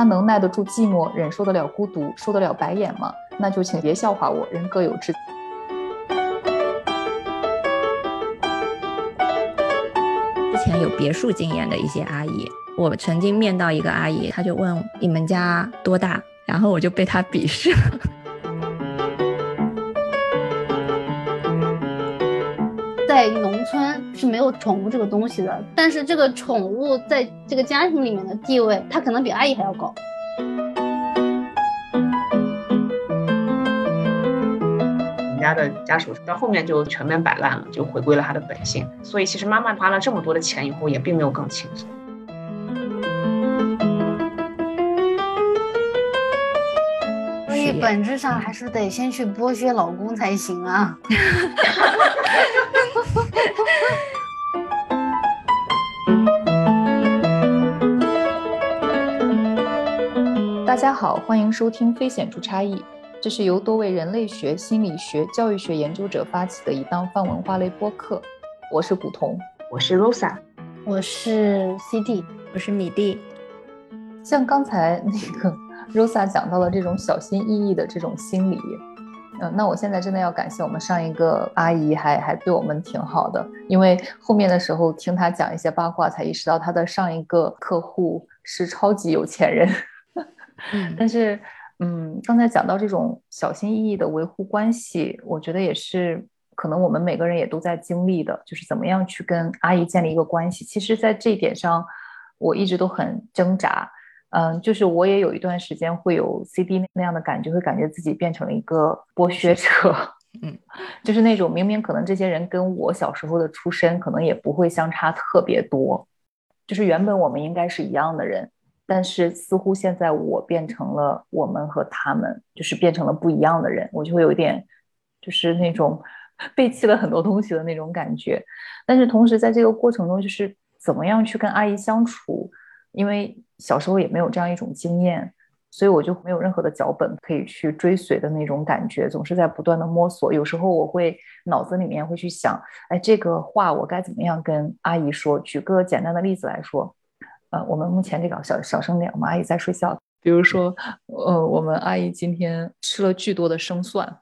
他能耐得住寂寞，忍受得了孤独，受得了白眼吗？那就请别笑话我，人各有志。之前有别墅经验的一些阿姨，我曾经面到一个阿姨，她就问你们家多大，然后我就被她鄙视了。在农村是没有宠物这个东西的，但是这个宠物在这个家庭里面的地位，它可能比阿姨还要高。我们家的家属到后面就全面摆烂了，就回归了他的本性。所以其实妈妈花了这么多的钱以后，也并没有更轻松。所以本质上还是得先去剥削老公才行啊。大家好，欢迎收听《非显著差异》，这是由多位人类学、心理学、教育学研究者发起的一档泛文化类播客。我是古潼，我是 Rosa，我是 CD，我是米蒂。像刚才那个 Rosa 讲到了这种小心翼翼的这种心理。嗯，那我现在真的要感谢我们上一个阿姨，还还对我们挺好的。因为后面的时候听她讲一些八卦，才意识到她的上一个客户是超级有钱人。但是，嗯，刚才讲到这种小心翼翼的维护关系，我觉得也是可能我们每个人也都在经历的，就是怎么样去跟阿姨建立一个关系。其实，在这一点上，我一直都很挣扎。嗯，就是我也有一段时间会有 CD 那样的感觉，会感觉自己变成了一个剥削者。嗯，就是那种明明可能这些人跟我小时候的出身可能也不会相差特别多，就是原本我们应该是一样的人，但是似乎现在我变成了我们和他们，就是变成了不一样的人，我就会有一点就是那种 背弃了很多东西的那种感觉。但是同时在这个过程中，就是怎么样去跟阿姨相处。因为小时候也没有这样一种经验，所以我就没有任何的脚本可以去追随的那种感觉，总是在不断的摸索。有时候我会脑子里面会去想，哎，这个话我该怎么样跟阿姨说？举个简单的例子来说，呃，我们目前这个小小声点，我们阿姨在睡觉。比如说，呃，我们阿姨今天吃了巨多的生蒜，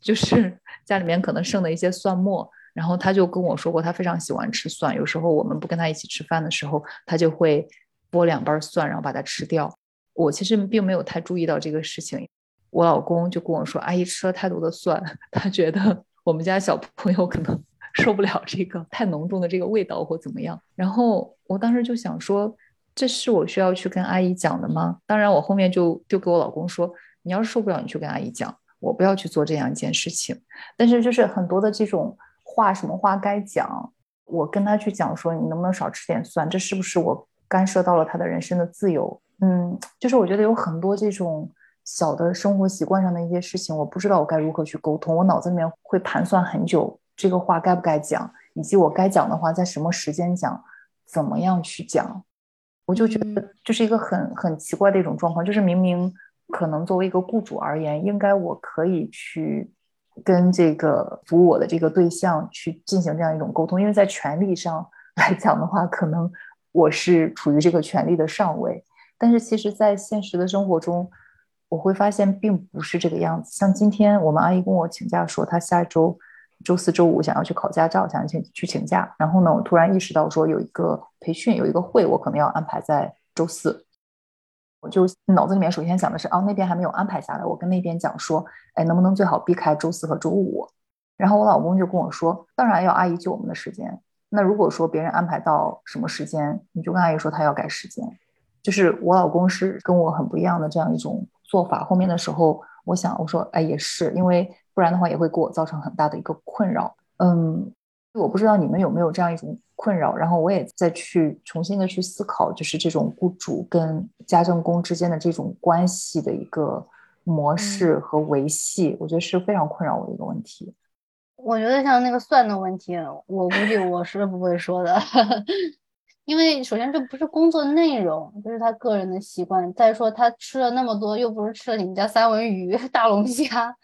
就是家里面可能剩的一些蒜末，然后她就跟我说过，她非常喜欢吃蒜。有时候我们不跟她一起吃饭的时候，她就会。剥两瓣蒜，然后把它吃掉。我其实并没有太注意到这个事情。我老公就跟我说：“阿姨吃了太多的蒜，他觉得我们家小朋友可能受不了这个太浓重的这个味道或怎么样。”然后我当时就想说：“这是我需要去跟阿姨讲的吗？”当然，我后面就就给我老公说：“你要是受不了，你去跟阿姨讲，我不要去做这样一件事情。”但是就是很多的这种话，什么话该讲，我跟他去讲说：“你能不能少吃点蒜？这是不是我？”干涉到了他的人生的自由，嗯，就是我觉得有很多这种小的生活习惯上的一些事情，我不知道我该如何去沟通，我脑子里面会盘算很久，这个话该不该讲，以及我该讲的话在什么时间讲，怎么样去讲，我就觉得这是一个很很奇怪的一种状况，就是明明可能作为一个雇主而言，应该我可以去跟这个服务我的这个对象去进行这样一种沟通，因为在权利上 来讲的话，可能。我是处于这个权利的上位，但是其实，在现实的生活中，我会发现并不是这个样子。像今天，我们阿姨跟我请假说，她下周周四周五想要去考驾照，想要去去请假。然后呢，我突然意识到说有一个培训，有一个会，我可能要安排在周四。我就脑子里面首先想的是，哦，那边还没有安排下来，我跟那边讲说，哎，能不能最好避开周四和周五？然后我老公就跟我说，当然要阿姨救我们的时间。那如果说别人安排到什么时间，你就跟阿姨说他要改时间。就是我老公是跟我很不一样的这样一种做法。后面的时候，我想我说，哎，也是，因为不然的话也会给我造成很大的一个困扰。嗯，我不知道你们有没有这样一种困扰。然后我也再去重新的去思考，就是这种雇主跟家政工之间的这种关系的一个模式和维系，我觉得是非常困扰我的一个问题。我觉得像那个蒜的问题，我估计我是不会说的，因为首先这不是工作内容，这是他个人的习惯。再说他吃了那么多，又不是吃了你们家三文鱼、大龙虾。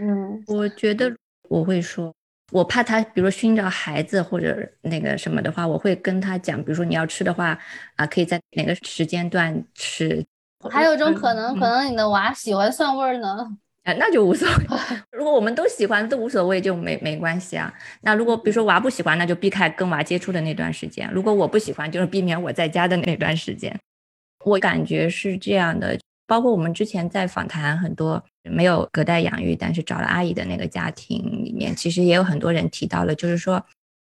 嗯，我觉得我会说，我怕他，比如说熏着孩子或者那个什么的话，我会跟他讲，比如说你要吃的话，啊，可以在哪个时间段吃。还有一种可能，嗯可能你的娃喜欢蒜味儿呢。啊，那就无所谓。如果我们都喜欢，都无所谓，就没没关系啊。那如果比如说娃不喜欢，那就避开跟娃接触的那段时间；如果我不喜欢，就是避免我在家的那段时间。我感觉是这样的，包括我们之前在访谈很多没有隔代养育，但是找了阿姨的那个家庭里面，其实也有很多人提到了，就是说，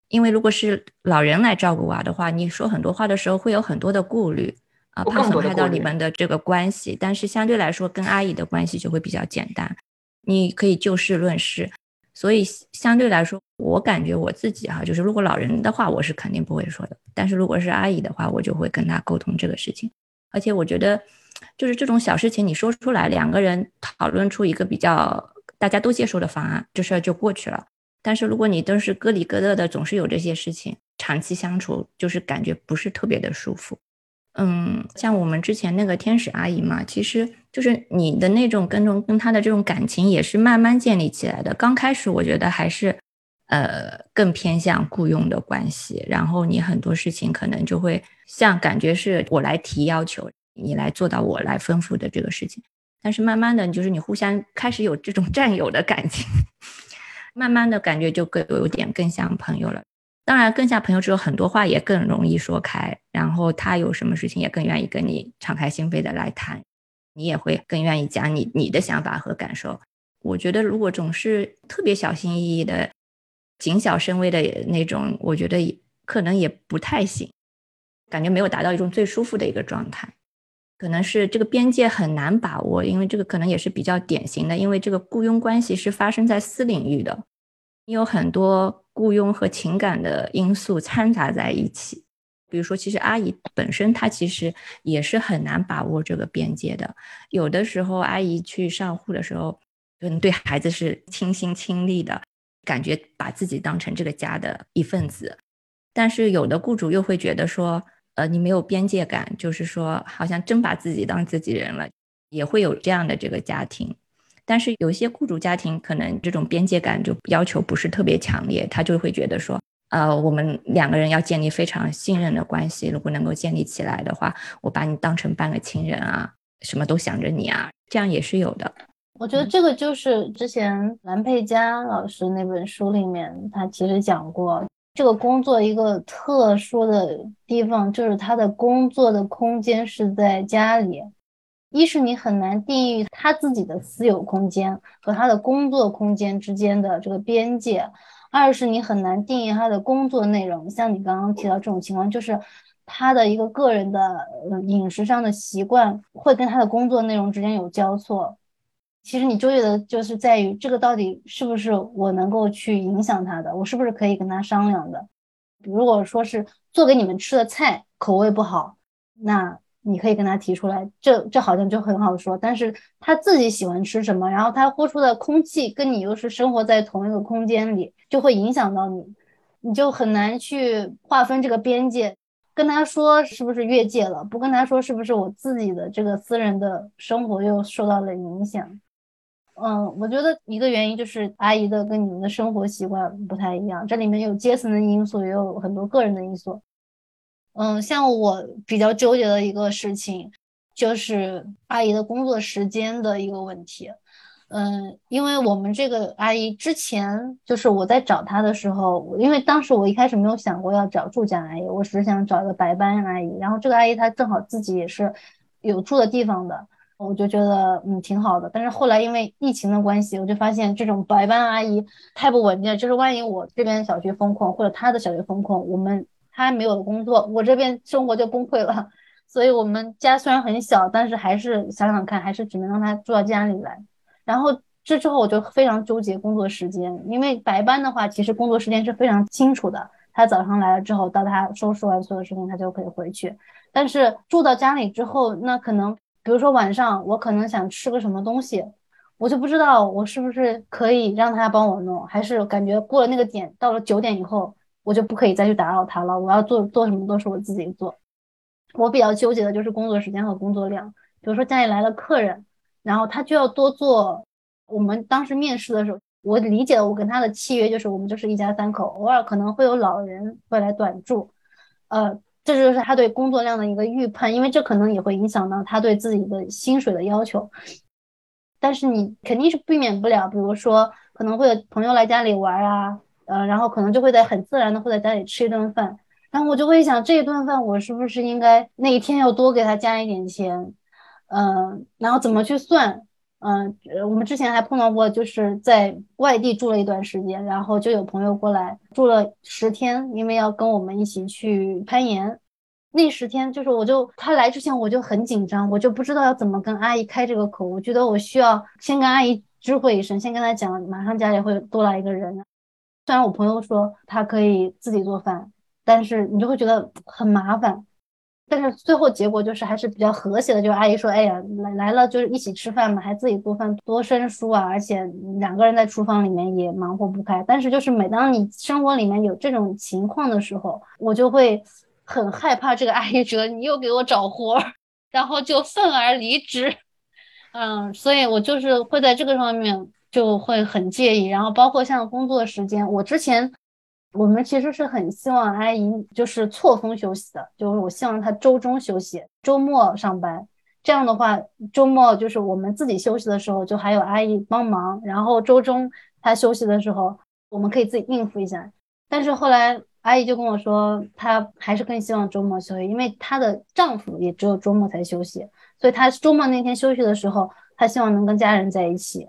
因为如果是老人来照顾娃的话，你说很多话的时候会有很多的顾虑。啊，怕损害到你们的这个关系，但是相对来说，跟阿姨的关系就会比较简单，你可以就事论事。所以相对来说，我感觉我自己哈，就是如果老人的话，我是肯定不会说的；但是如果是阿姨的话，我就会跟她沟通这个事情。而且我觉得，就是这种小事情你说出来，两个人讨论出一个比较大家都接受的方案，这事儿就过去了。但是如果你都是咯里咯乐的，总是有这些事情，长期相处就是感觉不是特别的舒服。嗯，像我们之前那个天使阿姨嘛，其实就是你的那种跟种跟她的这种感情也是慢慢建立起来的。刚开始我觉得还是呃更偏向雇佣的关系，然后你很多事情可能就会像感觉是我来提要求，你来做到我来吩咐的这个事情。但是慢慢的，就是你互相开始有这种 战友的感情，慢慢的感觉就更有点更像朋友了。当然，更像朋友之后，很多话也更容易说开，然后他有什么事情也更愿意跟你敞开心扉的来谈，你也会更愿意讲你你的想法和感受。我觉得，如果总是特别小心翼翼的、谨小慎微的那种，我觉得可能也不太行，感觉没有达到一种最舒服的一个状态。可能是这个边界很难把握，因为这个可能也是比较典型的，因为这个雇佣关系是发生在私领域的，你有很多雇佣和情感的因素掺杂在一起。比如说，其实阿姨本身她其实也是很难把握这个边界的。有的时候，阿姨去上户的时候，可能对孩子是倾心倾力的，感觉把自己当成这个家的一份子。但是有的雇主又会觉得说，呃，你没有边界感，就是说好像真把自己当自己人了，也会有这样的这个家庭。但是有一些雇主家庭可能这种边界感就要求不是特别强烈，他就会觉得说，呃，我们两个人要建立非常信任的关系，如果能够建立起来的话，我把你当成半个亲人啊，什么都想着你啊，这样也是有的。我觉得这个就是之前蓝佩佳老师那本书里面，他其实讲过，这个工作一个特殊的地方，就是他的工作的空间是在家里。一是你很难定义他自己的私有空间和他的工作空间之间的这个边界，二是你很难定义他的工作内容。像你刚刚提到这种情况，就是他的一个个人的呃饮食上的习惯会跟他的工作内容之间有交错。其实你纠结的就是在于这个到底是不是我能够去影响他的，我是不是可以跟他商量的。如果说是做给你们吃的菜口味不好，那你可以跟他提出来，这这好像就很好说。但是他自己喜欢吃什么，然后他呼出的空气跟你又是生活在同一个空间里，就会影响到你，你就很难去划分这个边界。跟他说是不是越界了，不跟他说是不是我自己的这个私人的生活又受到了影响。嗯，我觉得一个原因就是阿姨的跟你们的生活习惯不太一样，这里面有阶层的因素，也有很多个人的因素。嗯，像我比较纠结的一个事情，就是阿姨的工作时间的一个问题。嗯，因为我们这个阿姨之前就是我在找她的时候，因为当时我一开始没有想过要找住家阿姨，我只是想找一个白班阿姨。然后这个阿姨她正好自己也是有住的地方的。我就觉得嗯挺好的，但是后来因为疫情的关系，我就发现这种白班阿姨太不稳定了。就是万一我这边小区封控，或者她的小区封控，我们她没有工作，我这边生活就崩溃了。所以我们家虽然很小，但是还是想想看，还是只能让她住到家里来。然后这之后我就非常纠结工作时间，因为白班的话，其实工作时间是非常清楚的。她早上来了之后，到她收拾完所有事情，她就可以回去。但是住到家里之后，那可能。比如说晚上我可能想吃个什么东西，我就不知道我是不是可以让他帮我弄，还是感觉过了那个点，到了九点以后，我就不可以再去打扰他了。我要做做什么都是我自己做。我比较纠结的就是工作时间和工作量。比如说家里来了客人，然后他就要多做。我们当时面试的时候，我理解我跟他的契约就是我们就是一家三口，偶尔可能会有老人会来短住。呃，这就是他对工作量的一个预判，因为这可能也会影响到他对自己的薪水的要求。但是你肯定是避免不了，比如说可能会有朋友来家里玩啊，呃，然后可能就会在很自然的会在家里吃一顿饭，然后我就会想这一顿饭我是不是应该那一天要多给他加一点钱，嗯，然后怎么去算？嗯，我们之前还碰到过，就是在外地住了一段时间，然后就有朋友过来住了十天，因为要跟我们一起去攀岩。那十天就是，我就他来之前我就很紧张，我就不知道要怎么跟阿姨开这个口。我觉得我需要先跟阿姨知会一声，先跟他讲，马上家里会多来一个人。虽然我朋友说他可以自己做饭，但是你就会觉得很麻烦。但是最后结果就是还是比较和谐的，就是阿姨说，哎呀，来来了就是一起吃饭嘛，还自己做饭，多生疏啊！而且两个人在厨房里面也忙活不开。但是就是每当你生活里面有这种情况的时候，我就会。很害怕这个阿姨觉得你又给我找活儿，然后就愤而离职。嗯，所以我就是会在这个上面就会很介意。然后包括像工作时间，我之前我们其实是很希望阿姨就是错峰休息的，就是我希望她周中休息，周末上班。这样的话，周末就是我们自己休息的时候，就还有阿姨帮忙。然后周中她休息的时候，我们可以自己应付一下。但是后来。阿姨就跟我说，她还是更希望周末休息，因为她的丈夫也只有周末才休息，所以她周末那天休息的时候，她希望能跟家人在一起。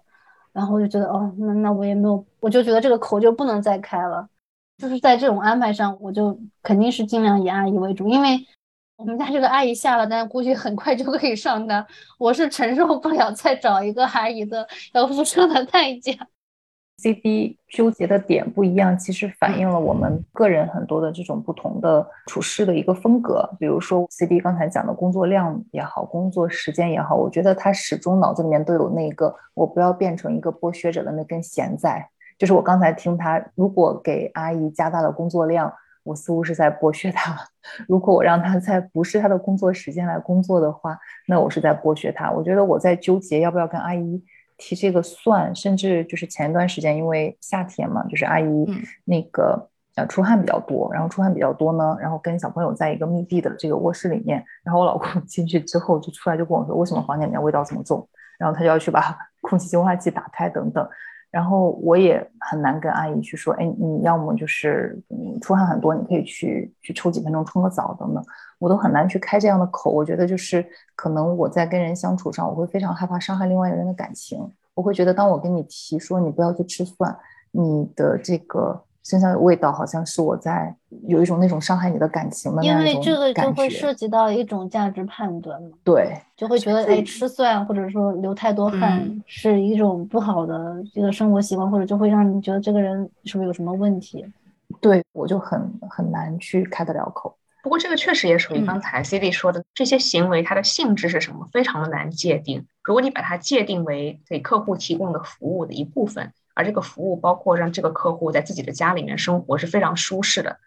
然后我就觉得，哦，那那我也没有，我就觉得这个口就不能再开了。就是在这种安排上，我就肯定是尽量以阿姨为主，因为我们家这个阿姨下了单，估计很快就可以上单，我是承受不了再找一个阿姨的要付出的代价。C D 纠结的点不一样，其实反映了我们个人很多的这种不同的处事的一个风格。比如说 C D 刚才讲的工作量也好，工作时间也好，我觉得他始终脑子里面都有那个我不要变成一个剥削者的那根弦在。就是我刚才听他，如果给阿姨加大了工作量，我似乎是在剥削她；如果我让她在不是她的工作时间来工作的话，那我是在剥削她。我觉得我在纠结要不要跟阿姨。提这个算，甚至就是前一段时间，因为夏天嘛，就是阿姨那个呃出汗比较多，然后出汗比较多呢，然后跟小朋友在一个密闭的这个卧室里面，然后我老公 进去之后就出来就跟我说，为什么房间里面味道这么重？然后他就要去把 空气净化器打开等等，然后我也很难跟阿姨去说，哎，你要么就是你出汗很多，你可以去去抽几分钟冲个澡等等。我都很难去开这样的口，我觉得就是可能我在跟人相处上，我会非常害怕伤害另外一个人的感情。我会觉得，当我跟你提说你不要去吃蒜，你的这个身上有味道，好像是我在有一种那种伤害你的感情的因为这个就会涉及到一种价值判断嘛。对，就会觉得哎，吃蒜或者说流太多汗是一种不好的这个生活习惯，或者就会让你觉得这个人是不是有什么问题？对我就很很难去开得了口。不过这个确实也属于刚才 C D 说的这些行为，它的性质是什么，非常的难界定。如果你把它界定为给客户提供的服务的一部分，而这个服务包括让这个客户在自己的家里面生活是非常舒适的，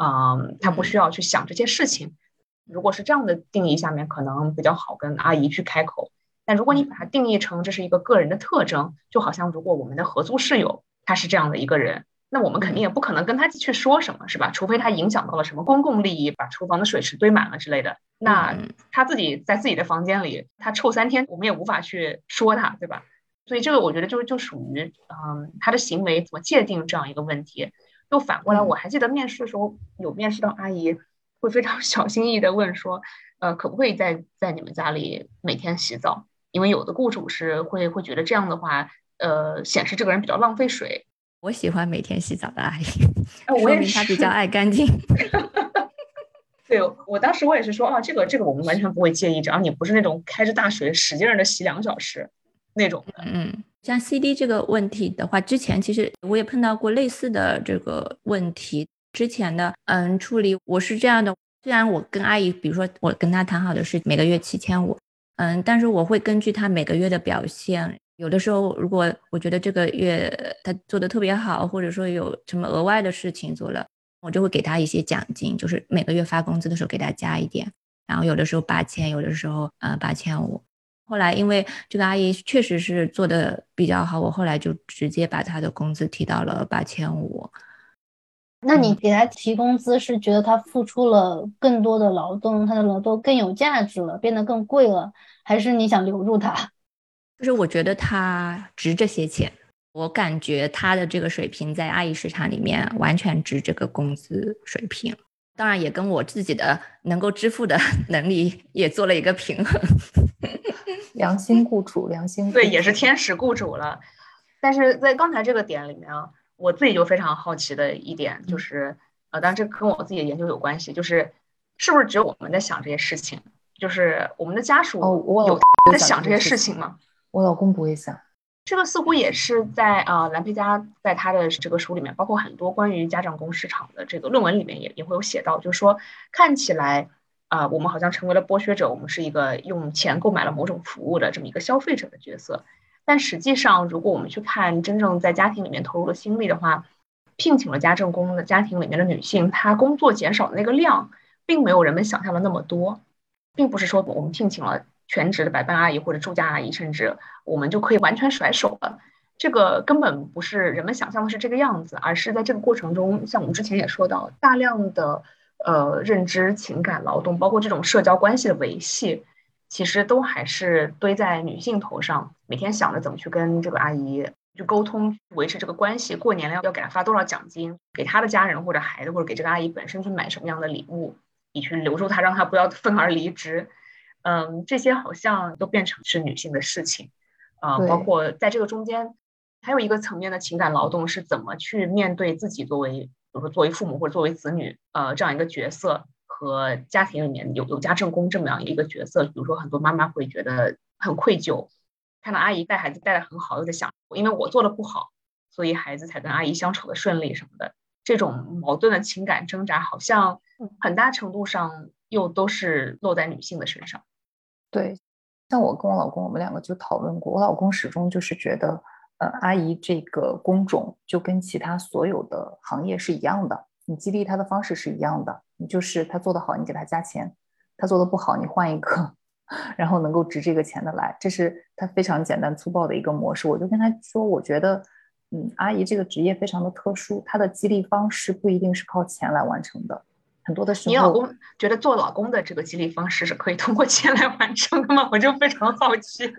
嗯，他不需要去想这些事情。如果是这样的定义下面，可能比较好跟阿姨去开口。但如果你把它定义成这是一个个人的特征，就好像如果我们的合租室友他是这样的一个人。那我们肯定也不可能跟他去说什么，是吧？除非他影响到了什么公共利益，把厨房的水池堆满了之类的。那他自己在自己的房间里，他臭三天，我们也无法去说他，对吧？所以这个我觉得就就属于，嗯，他的行为怎么界定这样一个问题。又反过来，我还记得面试的时候有面试到阿姨，会非常 小心翼翼的问说，呃，可不可以在在你们家里每天洗澡？因为有的雇主是会会觉得这样的话，呃，显示这个人比较浪费水。我喜欢每天洗澡的阿姨，说明她比较爱干净。对我当时我也是说啊，这个这个我们完全不会介意，只要你不是那种开着大水使劲的洗两小时那种的。嗯，像 CD 这个问题的话，之前其实我也碰到过类似的这个问题。之前的嗯处理我是这样的，虽然我跟阿姨，比如说我跟她谈好的是每个月七千五，嗯，但是我会根据她每个月的表现。有的时候，如果我觉得这个月她做的特别好，或者说有什么额外的事情做了，我就会给他一些奖金，就是每个月发工资的时候给他加一点。然后有的时候八千，有的时候呃八千五。后来因为这个阿姨确实是做的比较好，我后来就直接把她的工资提到了八千五。那你给他提工资，是觉得他付出了更多的劳动，他的劳动更有价值了，变得更贵了，还是你想留住他？就是我觉得他值这些钱，我感觉他的这个水平在阿姨市场里面完全值这个工资水平。当然，也跟我自己的能够支付的 能力也做了一个平衡。良心雇主，良心对，也是天使雇主了。但是在刚才这个点里面啊，我自己就非常好奇的一点就是，呃，当然这跟我自己的研究有关系，就是是不是只有我们在想这些事情？就是我们的家属有在想这些事情吗？我老公不会想。这个似乎也是在啊兰佩加在他的这个书里面，包括很多关于家政工市场的这个论文里面也也会有写到，就是说看起来啊我们好像成为了剥削者，我们是一个用钱购买了某种服务的这么一个消费者的角色。但实际上，如果我们去看真正在家庭里面投入的心力的话，聘请了家政工的家庭里面的女性，她工作减少的那个量，并没有人们想象的那么多，并不是说我们聘请了。全职的白班阿姨或者住家阿姨，甚至我们就可以完全甩手了。这个根本不是人们想象的是这个样子，而是在这个过程中，像我们之前也说到，大量的呃认知、情感劳动，包括这种社交关系的维系，其实都还是堆在女性头上。每天想着怎么去跟这个阿姨去沟通、维持这个关系，过年了要给她发多少奖金，给她的家人或者孩子，或者给这个阿姨本身去买什么样的礼物，以去留住她，让她不要愤而离职。嗯，这些好像都变成是女性的事情，啊，包括在这个中间，还有一个层面的情感劳动是怎么去面对自己作为，比如说作为父母或者作为子女，呃，这样一个角色和家庭里面有有家政工这么样一个角色，比如说很多妈妈会觉得很愧疚，看到阿姨带孩子带的很好，又在想，因为我做的不好，所以孩子才跟阿姨相处的顺利什么的，这种矛盾的情感挣扎，好像很大程度上又都是落在女性的身上。对，像我跟我老公，我们两个就讨论过。我老公始终就是觉得，呃，阿姨这个工种就跟其他所有的行业是一样的，你激励他的方式是一样的，你就是他做得好，你给他加钱；他做的不好，你换一个，然后能够值这个钱的来。这是他非常简单粗暴的一个模式。我就跟他说，我觉得，嗯，阿姨这个职业非常的特殊，她的激励方式不一定是靠钱来完成的。很多的时候，你老公觉得做老公的这个激励方式是可以通过钱来完成的吗？我就非常好奇。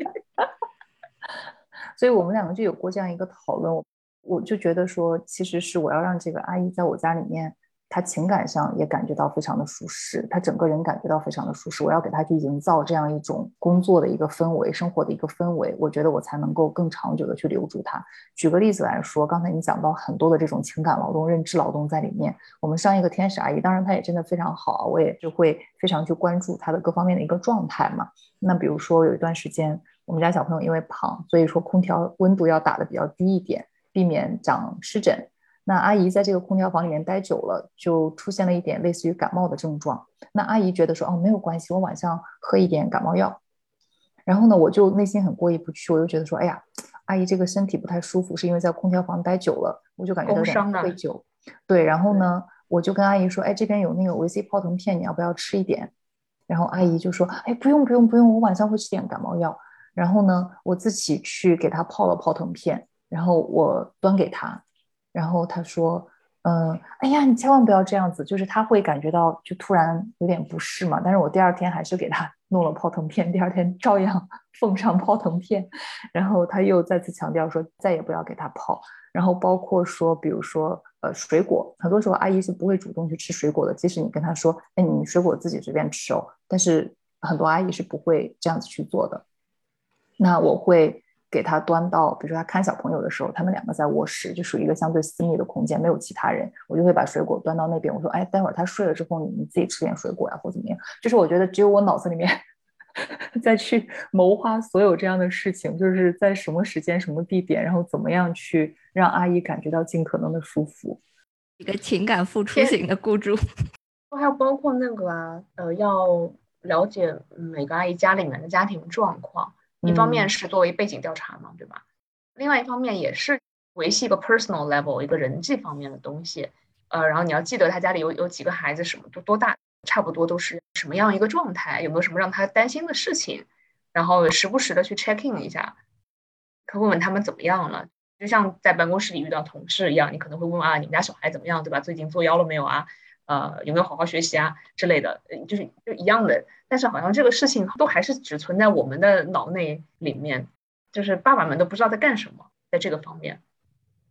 所以我们两个就有过这样一个讨论，我就觉得说，其实是我要让这个阿姨在我家里面。他情感上也感觉到非常的舒适，他整个人感觉到非常的舒适。我要给他去营造这样一种工作的一个氛围，生活的一个氛围，我觉得我才能够更长久的去留住他。举个例子来说，刚才你讲到很多的这种情感劳动、认知劳动在里面。我们上一个天使阿姨，当然她也真的非常好，我也就会非常去关注她的各方面的一个状态嘛。那比如说有一段时间，我们家小朋友因为胖，所以说空调温度要打的比较低一点，避免长湿疹。那阿姨在这个空调房里面待久了，就出现了一点类似于感冒的症状。那阿姨觉得说，哦，没有关系，我晚上喝一点感冒药。然后呢，我就内心很过意不去，我就觉得说，哎呀，阿姨这个身体不太舒服，是因为在空调房待久了，我就感觉有点愧疚。对，然后呢，我就跟阿姨说，哎，这边有那个维 C 泡腾片，你要不要吃一点？然后阿姨就说，哎，不用不用不用，我晚上会吃点感冒药。然后呢，我自己去给她泡了泡腾片，然后我端给她。然后他说：“嗯，哎呀，你千万不要这样子，就是他会感觉到就突然有点不适嘛。但是我第二天还是给他 弄了泡腾片，第二天照样 奉上泡腾片。然后他又再次强调说，再也不要给他泡。然后包括说，比如说，呃，水果，很多时候阿姨是不会主动去吃水果的，即使你跟他说，哎，你水果自己随便吃哦。但是很多阿姨是不会这样子去做的。那我会。”给他端到，比如说他看小朋友的时候，他们两个在卧室，就属于一个相对私密的空间，没有其他人，我就会把水果端到那边。我说，哎，待会儿他睡了之后，你你自己吃点水果呀，或怎么样？就是我觉得只有我脑子里面 再去谋划所有这样的事情，就是在什么时间、什么地点，然后怎么样去让阿姨感觉到尽可能的舒服。一个情感付出型的雇主，还有包括那个啊，呃，要了解每个阿姨家里面的家庭状况。一方面是作为背景调查嘛，对吧？另外一方面也是维系一个 personal level 一个人际方面的东西。呃，然后你要记得他家里有有几个孩子，什么都多大，差不多都是什么样一个状态，有没有什么让他担心的事情，然后时不时的去 check in 一下，可问问他们怎么样了。就像在办公室里遇到同事一样，你可能会问啊，你们家小孩怎么样，对吧？最近作妖了没有啊？呃，有没有好好学习啊之类的，就是就一样的。但是好像这个事情都还是只存在我们的脑内里面，就是爸爸们都不知道在干什么，在这个方面。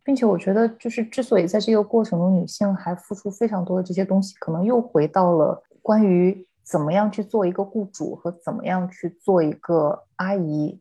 并且我觉得，就是之所以在这个过程中，女性还付出非常多的这些东西，可能又回到了关于怎么样去做一个雇主和怎么样去做一个阿姨，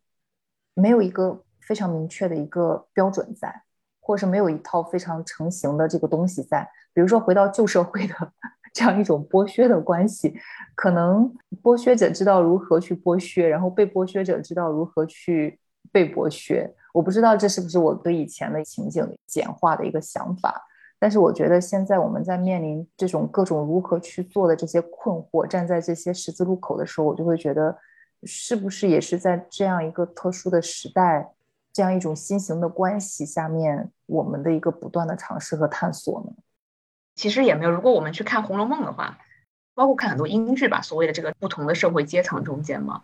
没有一个非常明确的一个标准在，或是没有一套非常成型的这个东西在。比如说，回到旧社会的 这样一种剥削的关系，可能剥削者知道如何去剥削，然后被剥削者知道如何去被剥削。我不知道这是不是我对以前的情景简化的一个想法，但是我觉得现在我们在面临这种各种如何去做的这些困惑，站在这些十字路口的时候，我就会觉得，是不是也是在这样一个特殊的时代，这样一种新型的关系下面，我们的一个不断的尝试和探索呢？其实也没有，如果我们去看《红楼梦》的话，包括看很多英剧吧，所谓的这个不同的社会阶层中间嘛。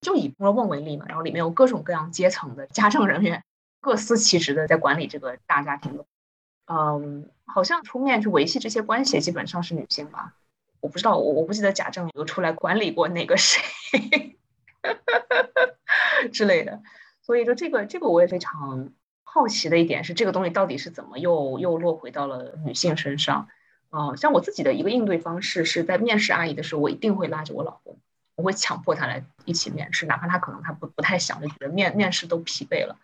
就以《红楼梦》为例嘛，然后里面有各种各样阶层的家政人员，各司其职的在管理这个大家庭的。嗯，好像出面去维系这些关系，基本上是女性吧？我不知道，我我不记得贾政有出来管理过哪个谁 之类的。所以说，这个这个我也非常好奇的一点是，这个东西到底是怎么又又落回到了女性身上？嗯，像我自己的一个应对方式是在面试阿姨的时候，我一定会拉着我老公。我会强迫他来一起面试，哪怕他可能他不不太想，就觉得面面试都疲惫了。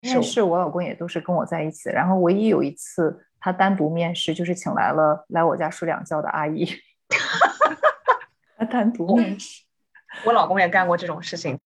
面试我老公也都是跟我在一起，然后唯一有一次他单独面试，就是请来了来我家睡两觉的阿姨。他单独面试，我老公也干过这种事情。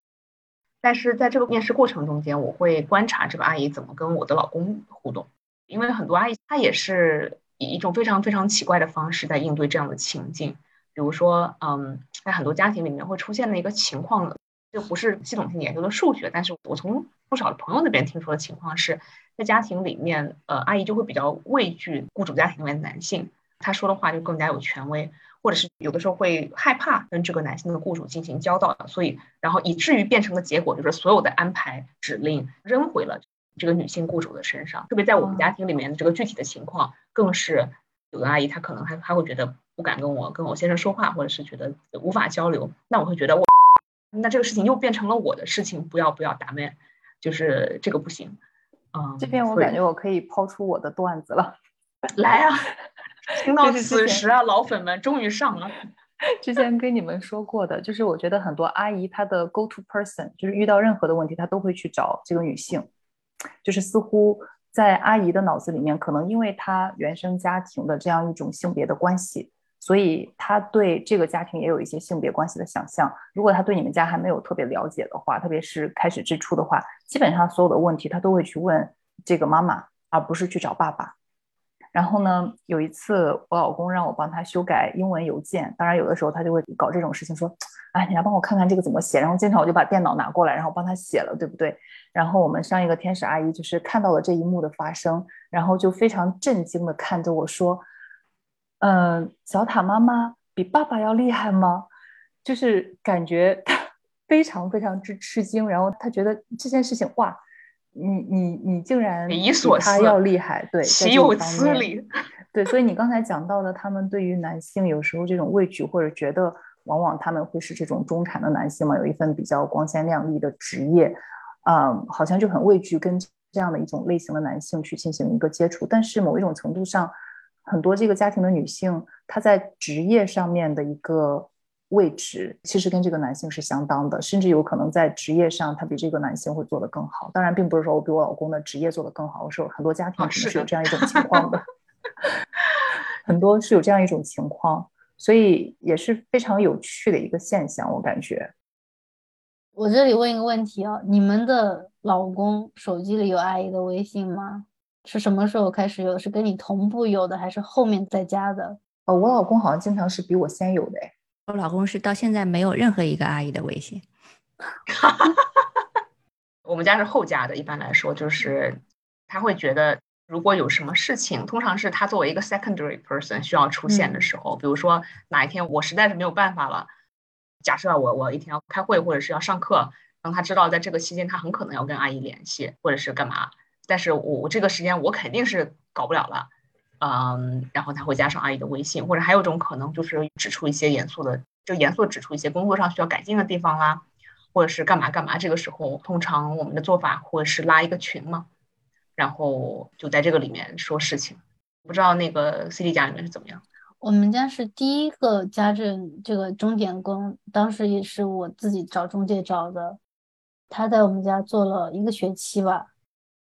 但是在这个面试过程中间，我会观察这个阿姨怎么跟我的老公互动，因为很多阿姨她也是以一种非常非常奇怪的方式在应对这样的情境。比如说，嗯，在很多家庭里面会出现的一个情况，这不是系统性研究的数学，但是我从不少的朋友那边听说的情况是，在家庭里面，呃，阿姨就会比较畏惧雇主家庭里面的男性，他说的话就更加有权威，或者是有的时候会害怕跟这个男性的雇主进行交道，所以，然后以至于变成的结果就是所有的安排指令扔回了这个女性雇主的身上，特别在我们家庭里面的这个具体的情况，更是有的阿姨她可能还还会觉得。不敢跟我跟我先生说话，或者是觉得无法交流，那我会觉得我，那这个事情又变成了我的事情，不要不要打面，就是这个不行。嗯，这边我感觉我可以抛出我的段子了，来啊！听到此时啊，老粉们终于上了。之前跟你们说过的，就是我觉得很多阿姨她的 go to person，就是遇到任何的问题，她都会去找这个女性，就是似乎在阿姨的脑子里面，可能因为她原生家庭的这样一种性别的关系。所以她对这个家庭也有一些性别关系的想象。如果她对你们家还没有特别了解的话，特别是开始之初的话，基本上所有的问题她都会去问这个妈妈，而不是去找爸爸。然后呢，有一次我老公让我帮他修改英文邮件，当然有的时候他就会搞这种事情，说：“哎，你来帮我看看这个怎么写。”然后经常我就把电脑拿过来，然后帮他写了，对不对？然后我们上一个天使阿姨就是看到了这一幕的发生，然后就非常震惊的看着我说。嗯，小塔妈妈比爸爸要厉害吗？就是感觉他 非常非常之吃惊，然后他觉得这件事情哇，你你你竟然比他要厉害，对，岂有此理？对，所以你刚才讲到的，他们对于男性有时候这种畏惧，或者觉得往往他们会是这种中产的男性嘛，有一份比较光鲜亮丽的职业，嗯，好像就很畏惧跟这样的一种类型的男性去进行一个接触，但是某一种程度上。很多这个家庭的女性，她在职业上面的一个位置，其实跟这个男性是相当的，甚至有可能在职业上，他比这个男性会做得更好。当然，并不是说我比我老公的职业做得更好，我是很多家庭是有这样一种 情况的，很多是有这样一种情况，所以也是非常有趣的一个现象，我感觉。我这里问一个问题啊，你们的老公手机里有阿姨的微信吗？是什么时候开始有？是跟你同步有的，还是后面再加的？哦，我老公好像经常是比我先有的哎。我老公是到现在没有任何一个阿姨的微信。我们家是后加的，一般来说就是他会觉得，如果有什么事情，通常是他作为一个 secondary person 需要出现的时候，比如说哪一天我实在是没有办法了，假设我我一天要开会或者是要上课，让他知道在这个期间他很可能要跟阿姨联系或者是干嘛。但是我我这个时间我肯定是搞不了了，嗯，然后他会加上阿姨的微信，或者还有一种可能就是指出一些严肃的，就严肃指出一些工作上需要改进的地方啦，或者是干嘛干嘛。这个时候通常我们的做法会是拉一个群嘛，然后就在这个里面说事情。不知道那个 C D 家里面是怎么样？我们家是第一个家政这个钟点工，当时也是我自己找中介找的，他在我们家做了一个学期吧，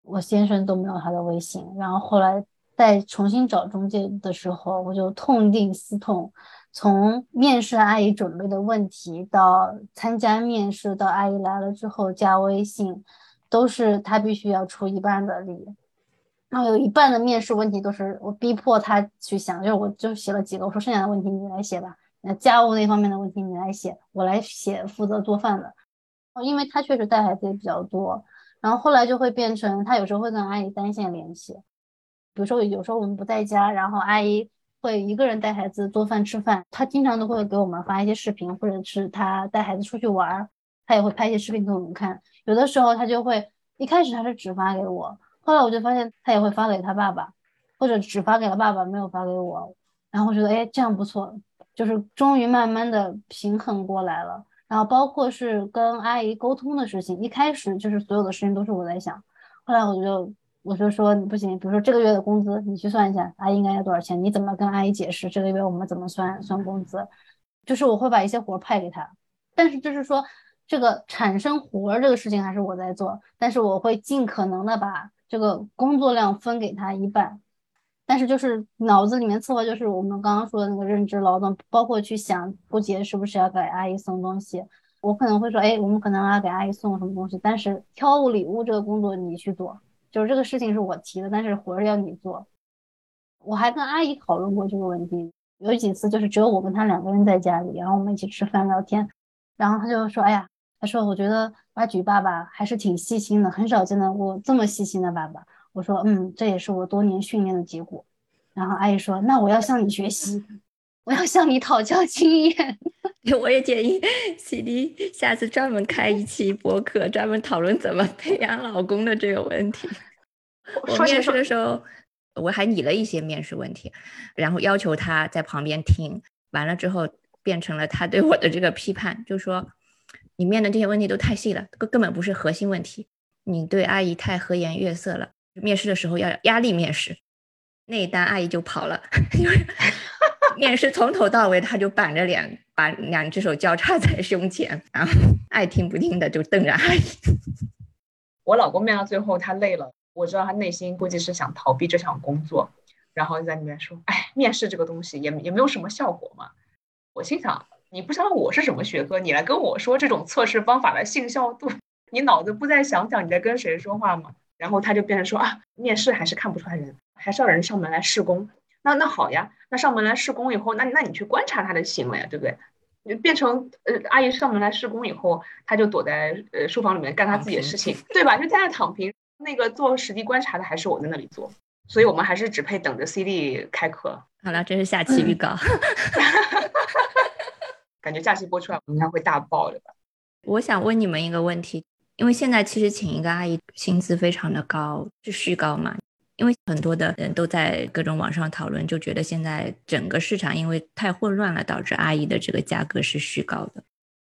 我先生都没有他的微信，然后后来在重新找中介的时候，我就痛定思痛，从面试阿姨准备的问题到参加面试，到阿姨来了之后加微信，都是她必须要出一半的力。然后有一半的面试问题都是我逼迫她去想，就是我就写了几个，我说剩下的问题你来写吧，那家务那方面的问题你来写，我来写负责做饭的。因为他确实带孩子也比较多，然后后来就会变成他有时候会跟阿姨单线联系，比如说有时候我们不在家，然后阿姨会一个人带孩子做饭吃饭，她经常都会给我们发一些视频，或者是她带孩子出去玩，她也会拍一些视频给我们看。有的时候她就会一开始她是只发给我。后来我就发现她也会发给她爸爸，或者只发给了爸爸，没有发给我。然后我觉得，哎，这样不错，就是终于慢慢的平衡过来了。然后包括是跟阿姨沟通的事情，一开始就是所有的事情都是我在想。后来我就我就说不行，比如说这个月的工资你去算一下，阿姨应该要多少钱？你怎么跟阿姨解释这个月我们怎么算算工资？就是我会把一些活派给他，但是就是说这个产生活这个事情还是我在做，但是我会尽可能的把。这个工作量分给他一半，但是就是脑子里面策划，就是我们刚刚说的那个认知劳动，包括去想过节是不是要给阿姨送东西。我可能会说，哎，我们可能要给阿姨送什么东西，但是挑礼物这个工作你去做，就是这个事情是我提的，但是活儿要你做。我还跟阿姨讨论过这个问题，有几次就是只有我跟他两个人在家里，然后我们一起吃饭聊天，然后他就说，哎呀。他说：“我觉得阿举爸爸还是挺细心的，很少见到过这么细心的爸爸。”我说：“嗯，这也是我多年训练的结果。”然后阿姨说：“那我要向你学习，我要向你讨教经验。”我也建议 CD 下次专门开一期博客，专门讨论怎么培养老公的这个问题。我面试的时候，我还拟了一些面试问题，然后要求他在旁边听完了之后，变成了他对我的这个批判，就说。你面的这些问题都太细了，根根本不是核心问题。你对阿姨太和颜悦色了。面试的时候要压力面试，那一单阿姨就跑了。面试从头到尾，他就板着脸，把两只手交叉在胸前，然后爱听不听的就瞪着阿姨。我老公面到最后，他累了，我知道他内心估计是想逃避这项工作，然后就在里面说：“哎，面试这个东西也也没有什么效果嘛。”我心想。你不知道我是什么学科，你来跟我说这种测试方法的信效度，你脑子不再想想你在跟谁说话吗？然后他就变成说啊，面试还是看不出来人，还是要人上门来试工。那那好呀，那上门来试工以后，那那你去观察他的行为，对不对？你变成呃阿姨上门来试工以后，他就躲在呃书房里面干他自己的事情，对吧？就在那躺平。那个做实地观察的还是我在那里做，所以我们还是只配等着 CD 开课。好了，这是下期预告。感觉假期播出来应该会大爆的吧？我想问你们一个问题，因为现在其实请一个阿姨薪资非常的高，是虚高嘛？因为很多的人都在各种网上讨论，就觉得现在整个市场因为太混乱了，导致阿姨的这个价格是虚高的。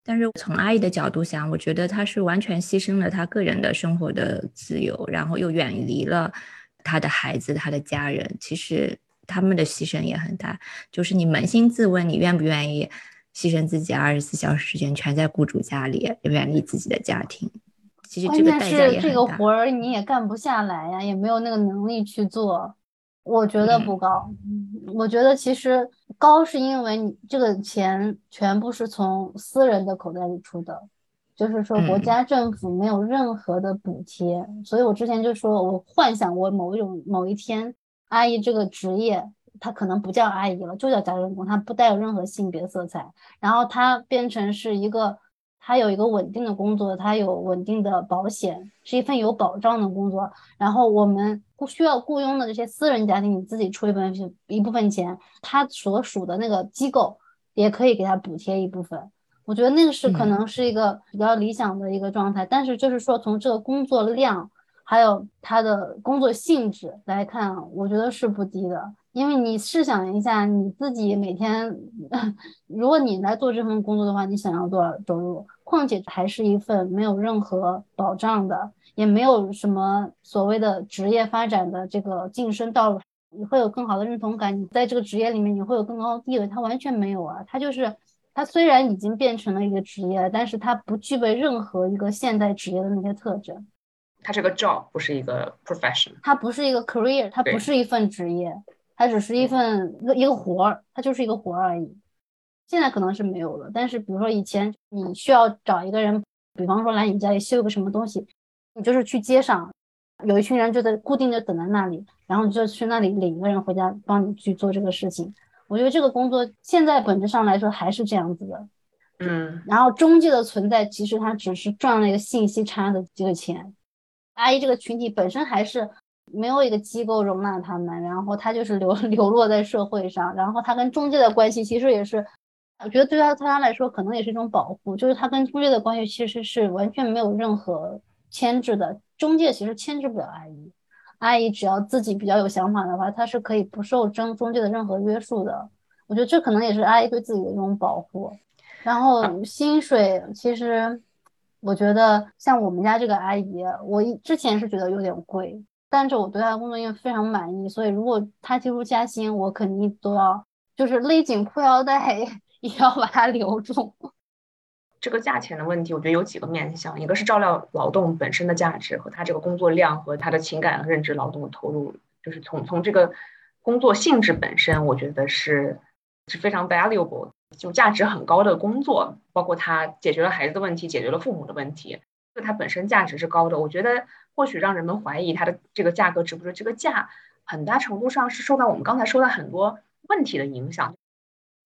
但是从阿姨的角度想，我觉得她是完全牺牲了她个人的生活的自由，然后又远离了她的孩子、她的家人。其实他们的牺牲也很大。就是你扪心自问，你愿不愿意？牺牲自己二十四小时时间全在雇主家里，远离自己的家庭。其实这个代价也。这个活儿你也干不下来呀，也没有那个能力去做。我觉得不高。我觉得其实高是因为你这个钱全部是从私人的口袋里出的，就是说国家政府没有任何的补贴。所以我之前就说我幻想过某一种某一天阿姨这个职业。她可能不叫阿姨了，就叫家政工，她不带有任何性别色彩。然后她变成是一个，他有一个稳定的工作，他有稳定的保险，是一份有保障的工作。然后我们不需要雇佣的这些私人家庭，你自己出一部分一部分钱，他所属的那个机构也可以给他补贴一部分。我觉得那个是可能是一个比较理想的一个状态。但是就是说，从这个工作量还有他的工作性质来看，我觉得是不低的。因为你试想一下，你自己每天，如果你来做这份工作的话，你想要多少收入？况且还是一份没有任何保障的，也没有什么所谓的职业发展的这个晋升道路，你会有更好的认同感，你在这个职业里面你会有更高的地位，它完全没有啊！它就是它虽然已经变成了一个职业，但是它不具备任何一个现代职业的那些特征。它这个 job 不是一个 profession，它不是一个 career，它不是一份职业。它只是一份一个一个活儿，它就是一个活儿而已。现在可能是没有了，但是比如说以前你需要找一个人，比方说来你家里修个什么东西，你就是去街上，有一群人就在固定的等在那里，然后你就去那里领一个人回家帮你去做这个事情。我觉得这个工作现在本质上来说还是这样子的，嗯。然后中介的存在其实它只是赚了一个信息差的这个钱，阿姨这个群体本身还是。没有一个机构容纳他们，然后他就是流 流落在社会上，然后他跟中介的关系其实也是，我觉得对他他来说可能也是一种保护，就是他跟中介的关系其实是完全没有任何牵制的，中介其实牵制不了阿姨，阿姨只要自己比较有想法的话，她是可以不受中中介的任何约束的，我觉得这可能也是阿姨对自己的一种保护，然后薪水其实，我觉得像我们家这个阿姨，我之前是觉得有点贵。但是我对她的工作因为非常满意，所以如果她提出加薪，我肯定都要就是勒紧裤腰带也 要把它留住。这个价钱的问题，我觉得有几个面向，一个是照料劳动本身的价值和他这个工作量和他的情感和认知劳动的投入，就是从从这个工作性质本身，我觉得是是非常 valuable，就价值很高的工作，包括他解决了孩子的问题，解决了父母的问题。就它本身价值是高的，我觉得或许让人们怀疑它的这个价格值不值，这个价很大程度上是受到我们刚才说的很多问题的影响，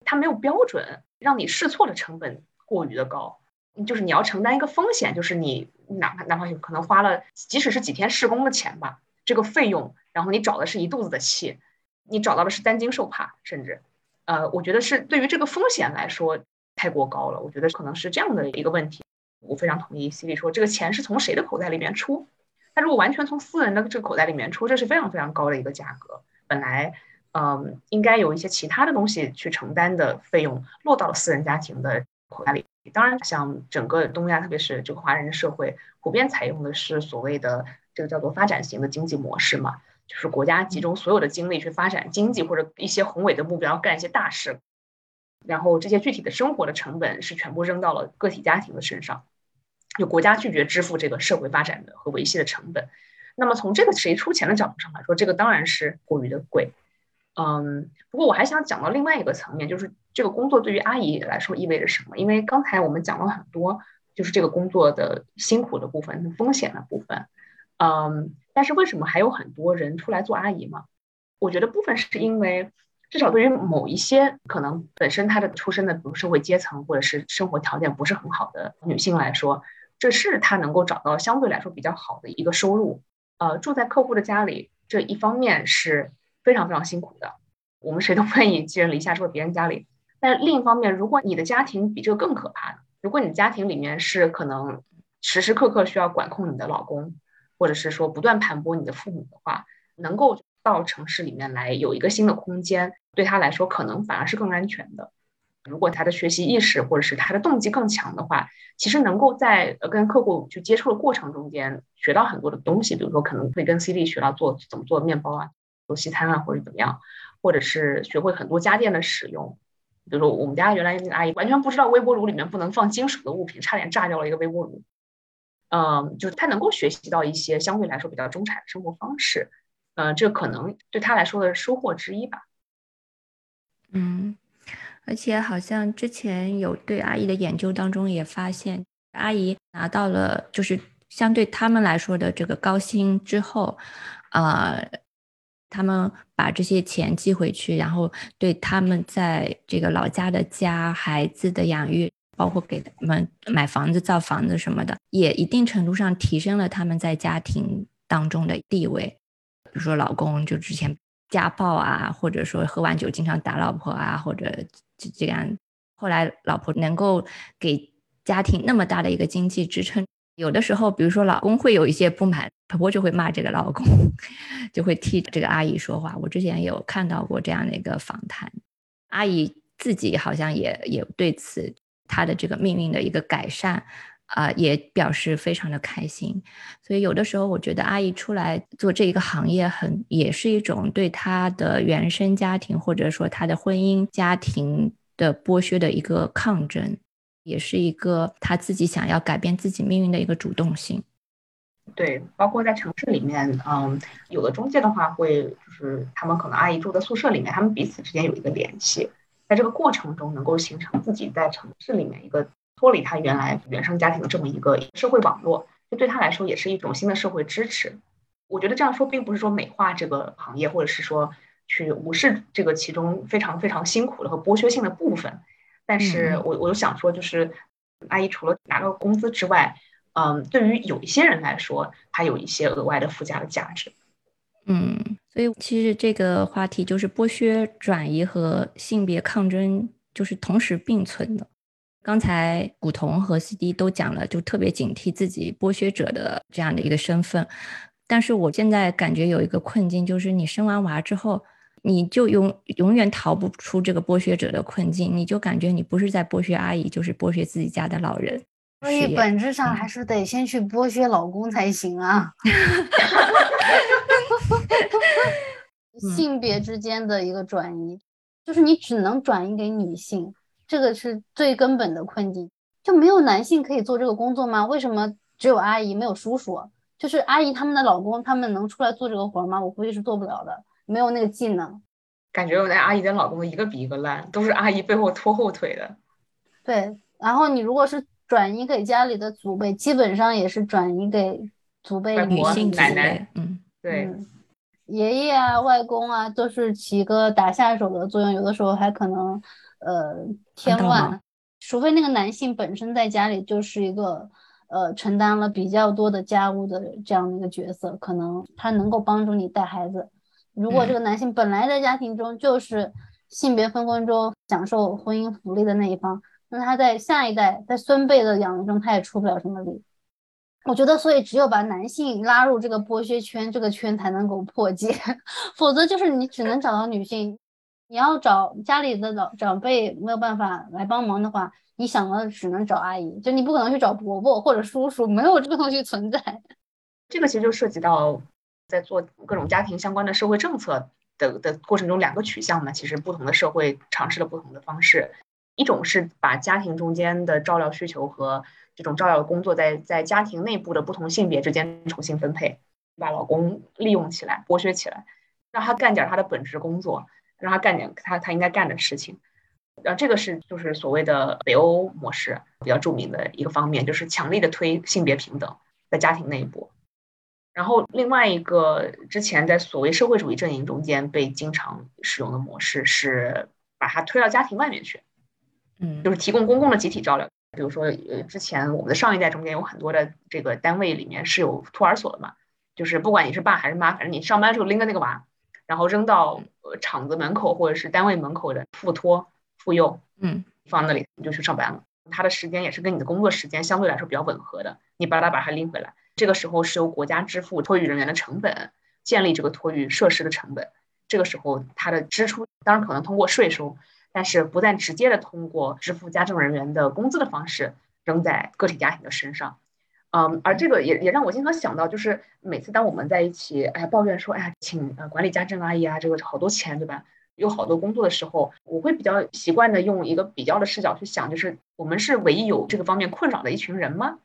它没有标准，让你试错的成本过于的高，就是你要承担一个风险，就是你哪怕哪怕可能花了，即使是几天试工的钱吧，这个费用，然后你找的是一肚子的气，你找到的是担惊受怕，甚至，呃，我觉得是对于这个风险来说太过高了，我觉得可能是这样的一个问题。我非常同意 C 莉说，这个钱是从谁的口袋里面出？他如果完全从私人的这个口袋里面出，这是非常非常高的一个价格。本来，嗯，应该有一些其他的东西去承担的费用，落到了私人家庭的口袋里。当然，像整个东亚，特别是这个华人社会，普遍采用的是所谓的这个叫做发展型的经济模式嘛，就是国家集中所有的精力去发展经济或者一些宏伟的目标，干一些大事。然后这些具体的生活的成本是全部扔到了个体家庭的身上，就国家拒绝支付这个社会发展的和维系的成本。那么从这个谁出钱的角度上来说，这个当然是过于的贵。嗯，不过我还想讲到另外一个层面，就是这个工作对于阿姨来说意味着什么？因为刚才我们讲了很多，就是这个工作的辛苦的部分、风险的部分。嗯，但是为什么还有很多人出来做阿姨嘛？我觉得部分是因为。至少对于某一些可能本身她的出身的比如社会阶层或者是生活条件不是很好的女性来说，这是她能够找到相对来说比较好的一个收入。呃，住在客户的家里，这一方面是非常非常辛苦的，我们谁都不愿意寄人篱下住在别人家里。但另一方面，如果你的家庭比这个更可怕，如果你家庭里面是可能时时刻刻需要管控你的老公，或者是说不断盘剥你的父母的话，能够。到城市里面来有一个新的空间，对他来说可能反而是更安全的。如果他的学习意识或者是他的动机更强的话，其实能够在跟客户去接触的过程中间学到很多的东西。比如说，可能会跟 C D 学到做怎么做面包啊，做西餐啊，或者怎么样，或者是学会很多家电的使用。比如说，我们家原来那个阿姨完全不知道微波炉里面不能放金属的物品，差点炸掉了一个微波炉。嗯，就是他能够学习到一些相对来说比较中产的生活方式。呃，这可能对他来说的收获之一吧。嗯，而且好像之前有对阿姨的研究当中也发现，阿姨拿到了就是相对他们来说的这个高薪之后，呃，他们把这些钱寄回去，然后对他们在这个老家的家、孩子的养育，包括给他们买房子、造房子什么的，也一定程度上提升了他们在家庭当中的地位。比如说，老公就之前家暴啊，或者说喝完酒经常打老婆啊，或者这这样，后来老婆能够给家庭那么大的一个经济支撑，有的时候，比如说老公会有一些不满，婆婆就会骂这个老公，就会替这个阿姨说话。我之前有看到过这样的一个访谈，阿姨自己好像也也对此她的这个命运的一个改善。啊，也表示非常的开心，所以有的时候我觉得阿姨出来做这一个行业，很也是一种对她的原生家庭或者说她的婚姻家庭的剥削的一个抗争，也是一个他自己想要改变自己命运的一个主动性。对，包括在城市里面，嗯，有的中介的话会就是他们可能阿姨住在宿舍里面，他们彼此之间有一个联系，在这个过程中能够形成自己在城市里面一个。脱离他原来原生家庭的这么一个社会网络，这对他来说也是一种新的社会支持。我觉得这样说并不是说美化这个行业，或者是说去无视这个其中非常非常辛苦的和剥削性的部分。但是我我想说，就是阿姨除了拿到工资之外，嗯，对于有一些人来说，它有一些额外的附加的价值。嗯，所以其实这个话题就是剥削转移和性别抗争，就是同时并存的。刚才古潼和 CD 都讲了，就特别警惕自己剥削者的这样的一个身份。但是我现在感觉有一个困境，就是你生完娃之后，你就永永远逃不出这个剥削者的困境。你就感觉你不是在剥削阿姨，就是剥削自己家的老人。所以本质上还是得先去剥削老公才行啊。性别之间的一个转移，就是你只能转移给女性。这个是最根本的困境，就没有男性可以做这个工作吗？为什么只有阿姨没有叔叔？就是阿姨他们的老公，他们能出来做这个活吗？我估计是做不了的，没有那个技能。感觉我那阿姨的老公一个比一个烂，都是阿姨背后拖后腿的。对，然后你如果是转移给家里的祖辈，基本上也是转移给祖辈女性奶奶。嗯，对，爷爷啊、外公啊，都是起一个打下手的作用，有的时候还可能。呃，添乱，除非那个男性本身在家里就是一个呃承担了比较多的家务的这样的一个角色，可能他能够帮助你带孩子。如果这个男性本来在家庭中就是性别分工中享受婚姻福利的那一方，那他在下一代在孙辈的养育中他也出不了什么力。我觉得，所以只有把男性拉入这个剥削圈，这个圈才能够破解，否则就是你只能找到女性。你要找家里的老长辈没有办法来帮忙的话，你想的只能找阿姨，就你不可能去找伯伯或者叔叔，没有这个东西存在。这个其实就涉及到在做各种家庭相关的社会政策的的过程中，两个取向嘛。其实不同的社会尝试了不同的方式，一种是把家庭中间的照料需求和这种照料工作在在家庭内部的不同性别之间重新分配，把老公利用起来、剥削起来，让他干点他的本职工作。让他干点他他应该干的事情，然后这个是就是所谓的北欧模式比较著名的一个方面，就是强力的推性别平等在家庭内部。然后另外一个之前在所谓社会主义阵营中间被经常使用的模式是把它推到家庭外面去，嗯，就是提供公共的集体照料。比如说呃之前我们的上一代中间有很多的这个单位里面是有托儿所的嘛，就是不管你是爸还是妈，反正你上班的时候拎着那个娃。然后扔到呃厂子门口或者是单位门口的附托妇幼，嗯，放那里你就去上班了。他的时间也是跟你的工作时间相对来说比较吻合的。你把他把他拎回来，这个时候是由国家支付托育人员的成本，建立这个托育设施的成本。这个时候他的支出当然可能通过税收，但是不再直接的通过支付家政人员的工资的方式扔在个体家庭的身上。嗯，而这个也也让我经常想到，就是每次当我们在一起，哎抱怨说，哎呀，请呃管理家政阿姨啊，这个好多钱，对吧？有好多工作的时候，我会比较习惯的用一个比较的视角去想，就是我们是唯一有这个方面困扰的一群人吗？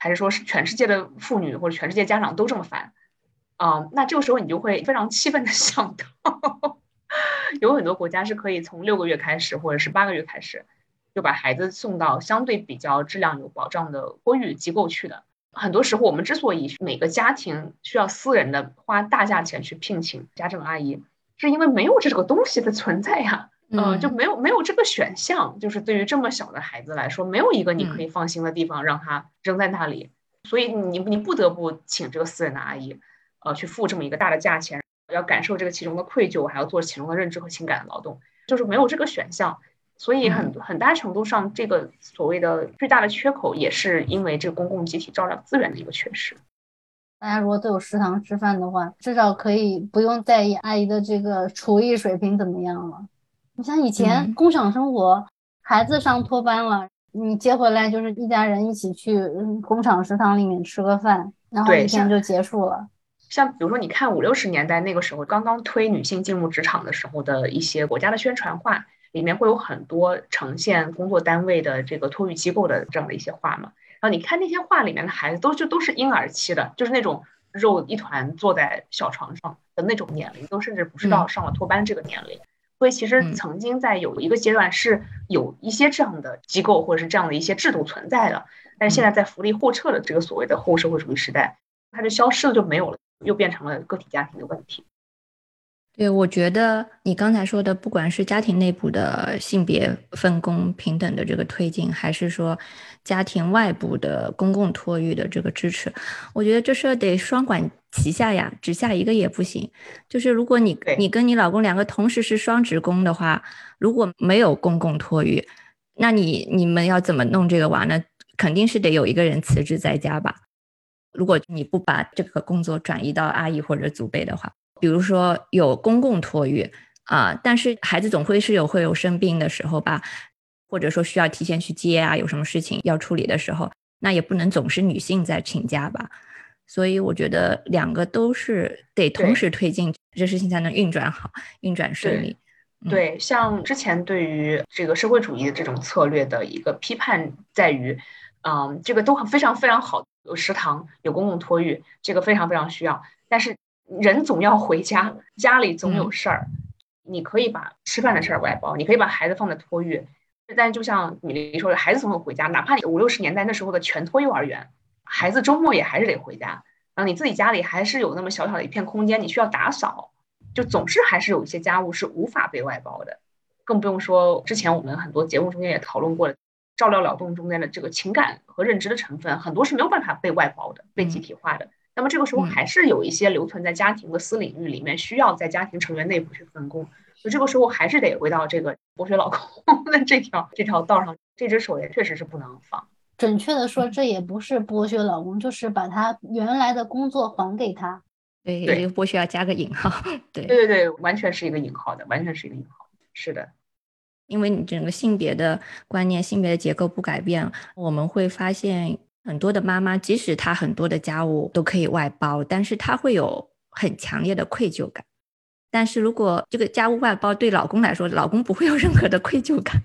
还是说是全世界的妇女或者全世界家长都这么烦？啊，那这个时候你就会非常气愤的 想到，有很多国家是可以从六个月开始，或者是八个月开始，就把孩子送到相对比较质量有保障的托育机构去的。很多时候，我们之所以每个家庭需要私人的花大价钱去聘请家政阿姨，是因为没有这个东西的存在呀，嗯，就没有没有这个选项，就是对于这么小的孩子来说，没有一个你可以放心的地方让他扔在那里，所以你你不得不请这个私人的阿姨，呃，去付这么一个大的价钱，要感受这个其中的愧疚，还要做其中的认知和情感的劳动，就是没有这个选项。所以很很大程度上，这个所谓的最大的缺口，也是因为这个公共集体照料资源的一个缺失。大家如果都有食堂吃饭的话，至少可以不用在意阿姨的这个厨艺水平怎么样了。你像以前工厂生活，孩子上托班了，你接回来就是一家人一起去工厂食堂里面吃个饭，然后一天就结束了。像比如说，你看五六十年代那个时候刚刚推女性进入职场的时候的一些国家的宣传画，里面会有很多呈现工作单位的这个托育机构的这样的一些画嘛。然后你看那些画里面的孩子，都就都是婴儿期的，就是那种肉一团坐在小床上的那种年龄，都甚至不是到上了托班这个年龄。所以其实曾经在有一个阶段是有一些这样的机构或者是这样的一些制度存在的，但是现在在福利后撤的这个所谓的后社会主义时代，它就消失了，就没有了，又变成了个体家庭的问题。对，我觉得你刚才说的，不管是家庭内部的性别分工平等的这个推进，还是说家庭外部的公共托育的这个支持，我觉得这事得双管齐下呀，只下一个也不行。就是如果你你跟你老公两个同时是双职工的话，如果没有公共托育，那你你们要怎么弄这个娃呢？肯定是得有一个人辞职在家吧。如果你不把这个工作转移到阿姨或者祖辈的话。比如说有公共托育啊，但是孩子总会是有会有生病的时候吧，或者说需要提前去接啊，有什么事情要处理的时候，那也不能总是女性在请假吧。所以我觉得两个都是得同时推进，这事情才能运转好，运转顺利。对，像之前对于这个社会主义的这种策略的一个批判在于，嗯，这个都很非常非常好，有食堂，有公共托育，这个非常非常需要，但是。人总要回家，家里总有事儿。你可以把吃饭的事儿外包，你可以把孩子放在托育。但就像米粒说的，孩子总有回家，哪怕你五六十年代那时候的全托幼儿园，孩子周末也还是得回家。然后你自己家里还是有那么小小的一片空间，你需要打扫，就总是还是有一些家务是无法被外包的。更不用说之前我们很多节目中间也讨论过了，照料劳动中间的这个情感和认知的成分，很多是没有办法被外包的、被集体化的。那么这个时候还是有一些留存在家庭的私领域里面，需要在家庭成员内部去分工。就这个时候还是得回到这个剥削老公 的这条这条道上，这只手也确实是不能放。准确的说，这也不是剥削老公，就是把他原来的工作还给他。对对，剥削要加个引号。对对对对，完全是一个引号的，完全是一个引号。是的，因为你整个性别的观念、性别的结构不改变，我们会发现。很多的妈妈，即使她很多的家务都可以外包，但是她会有很强烈的愧疚感。但是如果这个家务外包对老公来说，老公不会有任何的愧疚感。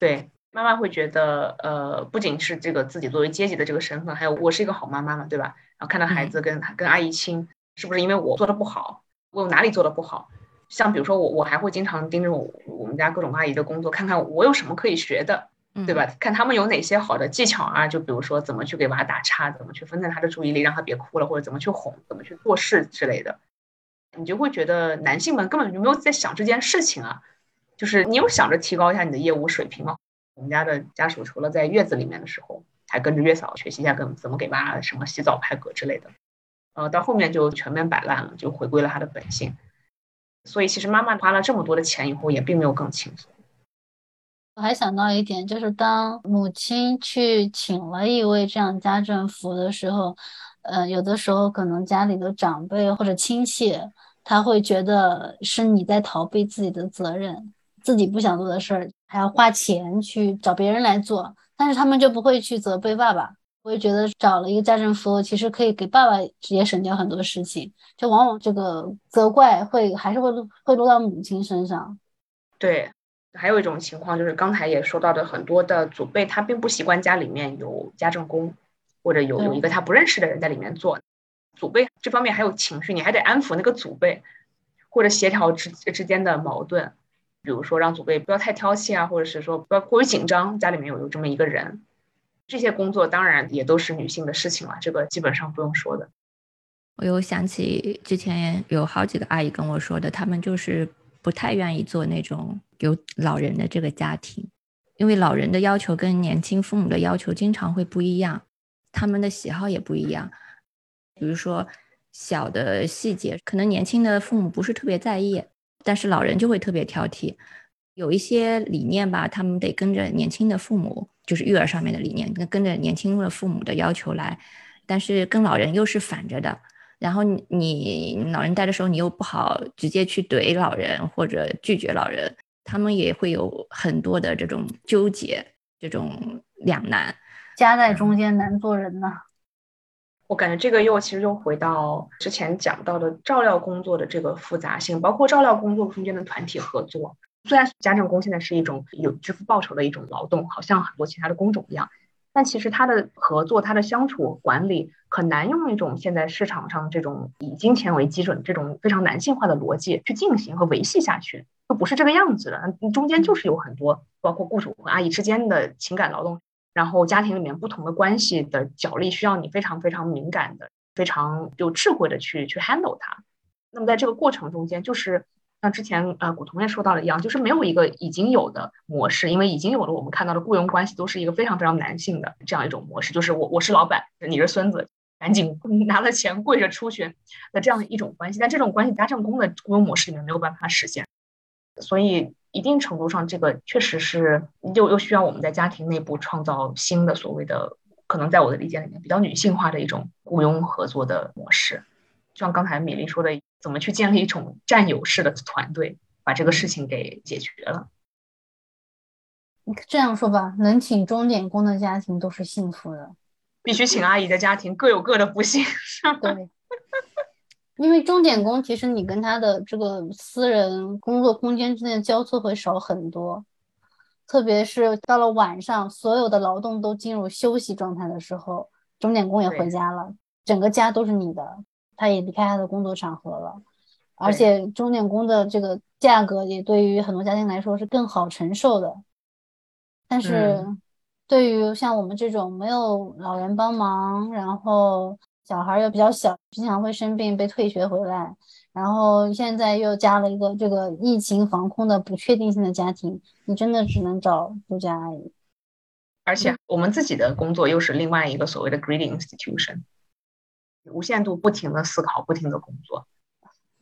对，妈妈会觉得，呃，不仅是这个自己作为阶级的这个身份，还有我是一个好妈妈嘛，对吧？然后看到孩子跟跟阿姨亲，是不是因为我做的不好？我有哪里做的不好？像比如说我，我还会经常盯着我我们家各种阿姨的工作，看看我有什么可以学的。对吧？看他们有哪些好的技巧啊？就比如说怎么去给娃打叉，怎么去分散他的注意力，让他别哭了，或者怎么去哄，怎么去做事之类的。你就会觉得男性们根本就没有在想这件事情啊。就是你有想着提高一下你的业务水平吗？我们家的家属除了在月子里面的时候，还跟着月嫂学习一下跟怎么给娃什么洗澡、拍嗝之类的。呃，到后面就全面摆烂了，就回归了他的本性。所以其实妈妈花了这么多的钱以后，也并没有更轻松。我还想到一点，就是当母亲去请了一位这样家政妇的时候，呃，有的时候可能家里的长辈或者亲戚，他会觉得是你在逃避自己的责任，自己不想做的事儿还要花钱去找别人来做，但是他们就不会去责备爸爸。我也觉得找了一个家政服务，其实可以给爸爸直接省掉很多事情，就往往这个责怪会还是会会落到母亲身上。对。还有一种情况就是，刚才也说到的，很多的祖辈他并不习惯家里面有家政工，或者有有一个他不认识的人在里面做。祖辈这方面还有情绪，你还得安抚那个祖辈，或者协调之之间的矛盾。比如说让祖辈不要太挑剔啊，或者是说不要过于紧张，家里面有有这么一个人。这些工作当然也都是女性的事情了，这个基本上不用说的。我又想起之前有好几个阿姨跟我说的，他们就是不太愿意做那种。有老人的这个家庭，因为老人的要求跟年轻父母的要求经常会不一样，他们的喜好也不一样。比如说小的细节，可能年轻的父母不是特别在意，但是老人就会特别挑剔。有一些理念吧，他们得跟着年轻的父母，就是育儿上面的理念，跟跟着年轻的父母的要求来，但是跟老人又是反着的。然后你你老人带的时候，你又不好直接去怼老人或者拒绝老人，他们也会有很多的这种纠结，这种两难。夹在中间难做人呐。我感觉这个又其实又回到之前讲到的照料工作的这个复杂性，包括照料工作中间的团体合作。虽然家政工现在是一种有支付报酬的一种劳动，好像很多其他的工种一样，但其实它的合作、它的相处管理很难用一种现在市场上这种以金钱为基准这种非常男性化的逻辑去进行和维系下去，就不是这个样子的。中间就是有很多，包括雇主和阿姨之间的情感劳动。然后家庭里面不同的关系的角力，需要你非常非常敏感的、非常有智慧的去去 handle 它。那么在这个过程中间，就是像之前呃古潼也说到了一样，就是没有一个已经有的模式，因为已经有了我们看到的雇佣关系都是一个非常非常男性的这样一种模式，就是我我是老板，你是孙子，赶紧 拿了钱跪着出去的这样一种关系。但这种关系家政工的雇佣模式里面没有办法实现，所以。一定程度上，这个确实是又又需要我们在家庭内部创造新的所谓的，可能在我的理解里面比较女性化的一种雇佣合作的模式。就像刚才米粒说的，怎么去建立一种战友式的团队，把这个事情给解决了。你这样说吧，能请钟点工的家庭都是幸福的，必须请阿姨的家庭各有各的不幸。对。因为钟点工，其实你跟他的这个私人工作空间之间的交错会少很多，特别是到了晚上，所有的劳动都进入休息状态的时候，钟点工也回家了，整个家都是你的，他也离开他的工作场合了，而且钟点工的这个价格也对于很多家庭来说是更好承受的，但是对于像我们这种没有老人帮忙，然后。小孩又比较小，经常会生病，被退学回来，然后现在又加了一个这个疫情防控的不确定性的家庭，你真的只能找度假阿姨。而且我们自己的工作又是另外一个所谓的 greedy institution，无限度不停的思考，不停的工作。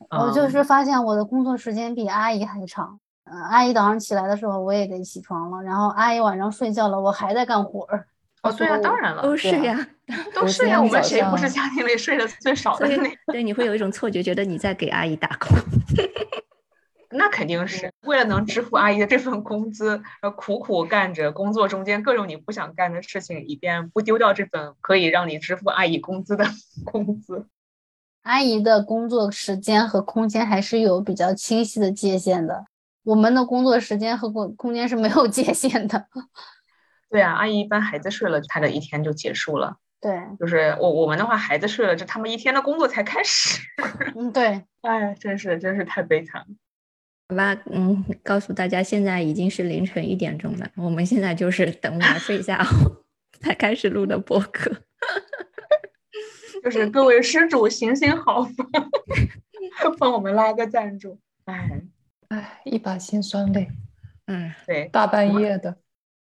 我就是发现我的工作时间比阿姨还长。嗯，阿姨早上起来的时候我也得起床了，然后阿姨晚上睡觉了，我还在干活儿。哦，对啊，当然了，都是呀，都是呀。我们谁不是家庭里睡得最少的那？对，你会有一种错觉，觉得你在给阿姨打工。那肯定是为了能支付阿姨的这份工资，而苦苦干着工作中间各种你不想干的事情，以便不丢掉这份可以让你支付阿姨工资的 工资。阿姨的工作时间和空间还是有比较清晰的界限的，我们的工作时间和空空间是没有界限的。对啊，阿姨一般孩子睡了，她的一天就结束了。对，就是我我们的话，孩子睡了，这他们一天的工作才开始。嗯，对，哎，真是真是太悲惨了。好吧，嗯，告诉大家，现在已经是凌晨一点钟了，我们现在就是等我们睡下后才开始录的播客。就是各位施主行行好，帮我们拉个赞助。哎哎，一把辛酸泪。嗯，对，大半夜的。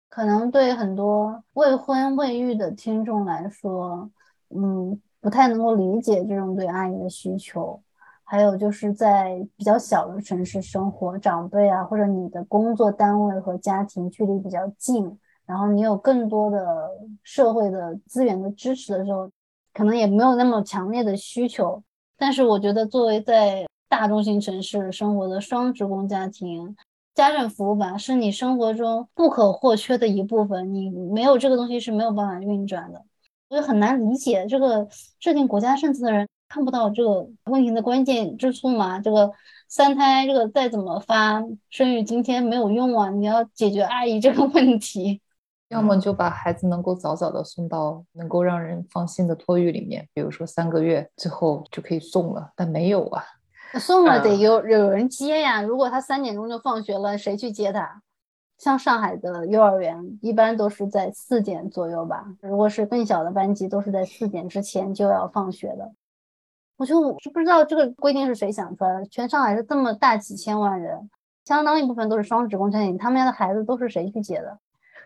可能对很多未婚未育的听众来说，嗯，不太能够理解这种对阿姨的需求。还有就是在比较小的城市生活，长辈啊，或者你的工作单位和家庭距离比较近，然后你有更多的社会的资源的支持的时候，可能也没有那么强烈的需求。但是我觉得，作为在大中型城市生活的双职工家庭，家政服务吧，是你生活中不可或缺的一部分。你没有这个东西是没有办法运转的，所以很难理解这个制定国家政策的人看不到这个问题的关键之处吗？这个三胎，这个再怎么发生育津贴没有用啊！你要解决阿姨这个问题，要么就把孩子能够早早的送到能够让人放心的托育里面，比如说三个月之后就可以送了，但没有啊。送了得有有人接呀。如果他三点钟就放学了，谁去接他？像上海的幼儿园一般都是在四点左右吧。如果是更小的班级，都是在四点之前就要放学的。我就不知道这个规定是谁想出来的。全上海是这么大几千万人，相当一部分都是双职工家庭，他们家的孩子都是谁去接的？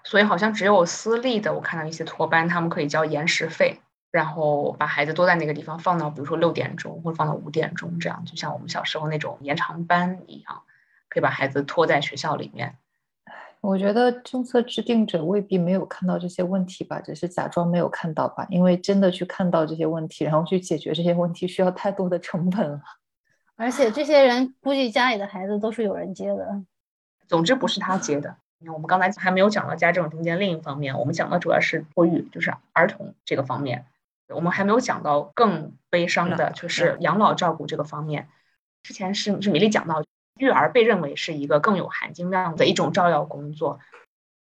所以好像只有私立的，我看到一些托班，他们可以交延时费。然后把孩子多在那个地方放到，比如说六点钟或者放到五点钟这样，就像我们小时候那种延长班一样，可以把孩子拖在学校里面。我觉得政策制定者未必没有看到这些问题吧，只是假装没有看到吧。因为真的去看到这些问题，然后去解决这些问题，需要太多的成本了。而且这些人估计家里的孩子都是有人接的。总之不是他接的。因为我们刚才还没有讲到家政中间另一方面，我们讲的主要是托育，就是儿童这个方面。我们还没有讲到更悲伤的，就是养老照顾这个方面。之前是是米粒讲到，育儿被认为是一个更有含金量的一种照料工作。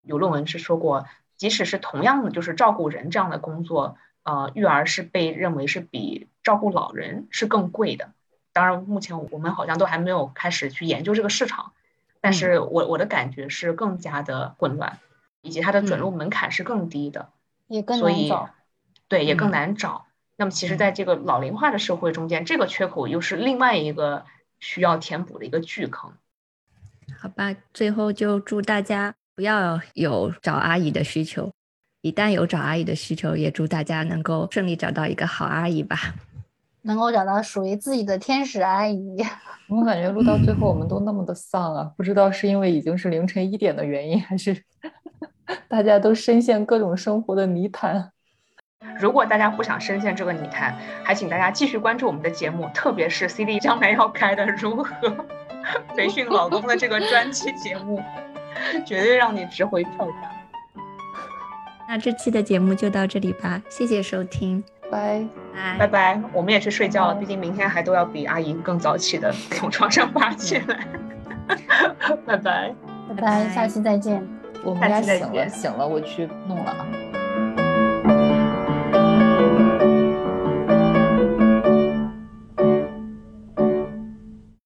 有论文是说过，即使是同样的就是照顾人这样的工作，呃，育儿是被认为是比照顾老人是更贵的。当然，目前我们好像都还没有开始去研究这个市场。但是我我的感觉是更加的混乱，以及它的准入门槛是更低的，也更难找，对，也更难找。那么其实，在这个老龄化的社会中间，这个缺口又是另外一个需要填补的一个巨坑。好吧，最后就祝大家不要有找阿姨的需求，一旦有找阿姨的需求，也祝大家能够顺利找到一个好阿姨吧。能够找到属于自己的天使阿姨，我感觉录到最后我们都那么的丧啊！不知道是因为已经是凌晨一点的原因，还是 大家都深陷各种生活的泥潭。如果大家不想深陷这个泥潭，还请大家继续关注我们的节目，特别是 CD 将来要开的如何 培训老公的这个专题节目，绝对让你值回票价。那这期的节目就到这里吧，谢谢收听。拜拜拜拜，我们也去睡觉了，毕竟明天还都要比阿姨更早起的，从床上爬起来。拜拜拜拜，下期再见。我们家醒了醒了，我去弄了啊。